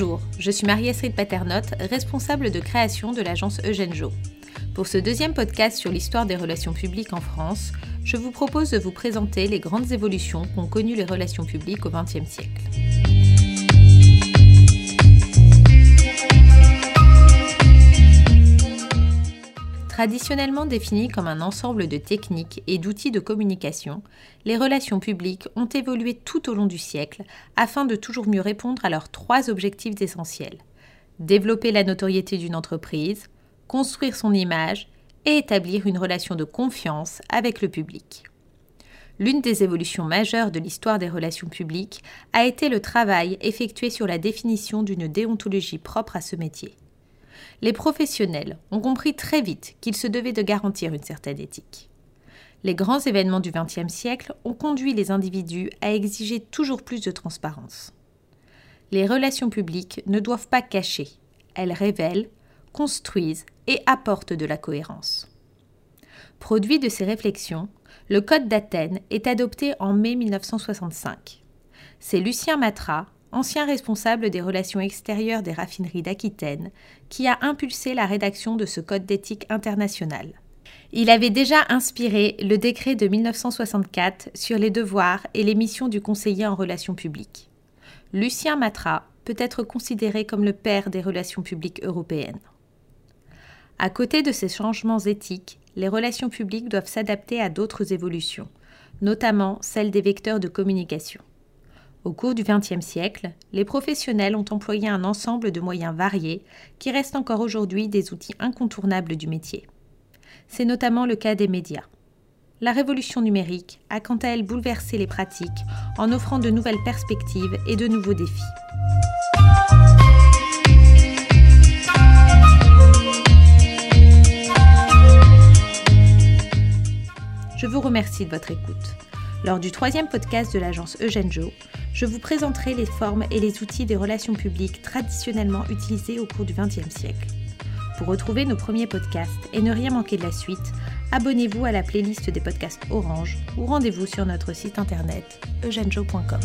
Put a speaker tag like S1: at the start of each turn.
S1: Bonjour, je suis Marie-Astrid Paternotte, responsable de création de l'agence Eugène Jo. Pour ce deuxième podcast sur l'histoire des relations publiques en France, je vous propose de vous présenter les grandes évolutions qu'ont connues les relations publiques au XXe siècle. Traditionnellement définies comme un ensemble de techniques et d'outils de communication, les relations publiques ont évolué tout au long du siècle afin de toujours mieux répondre à leurs trois objectifs essentiels. Développer la notoriété d'une entreprise, construire son image et établir une relation de confiance avec le public. L'une des évolutions majeures de l'histoire des relations publiques a été le travail effectué sur la définition d'une déontologie propre à ce métier les professionnels ont compris très vite qu'il se devait de garantir une certaine éthique. Les grands événements du XXe siècle ont conduit les individus à exiger toujours plus de transparence. Les relations publiques ne doivent pas cacher, elles révèlent, construisent et apportent de la cohérence. Produit de ces réflexions, le Code d'Athènes est adopté en mai 1965. C'est Lucien Matra, ancien responsable des relations extérieures des raffineries d'Aquitaine, qui a impulsé la rédaction de ce code d'éthique international. Il avait déjà inspiré le décret de 1964 sur les devoirs et les missions du conseiller en relations publiques. Lucien Matra peut être considéré comme le père des relations publiques européennes. À côté de ces changements éthiques, les relations publiques doivent s'adapter à d'autres évolutions, notamment celles des vecteurs de communication. Au cours du XXe siècle, les professionnels ont employé un ensemble de moyens variés qui restent encore aujourd'hui des outils incontournables du métier. C'est notamment le cas des médias. La révolution numérique a quant à elle bouleversé les pratiques en offrant de nouvelles perspectives et de nouveaux défis. Je vous remercie de votre écoute. Lors du troisième podcast de l'agence Eugène Jo, je vous présenterai les formes et les outils des relations publiques traditionnellement utilisés au cours du XXe siècle. Pour retrouver nos premiers podcasts et ne rien manquer de la suite, abonnez-vous à la playlist des podcasts Orange ou rendez-vous sur notre site internet eugenejo.com.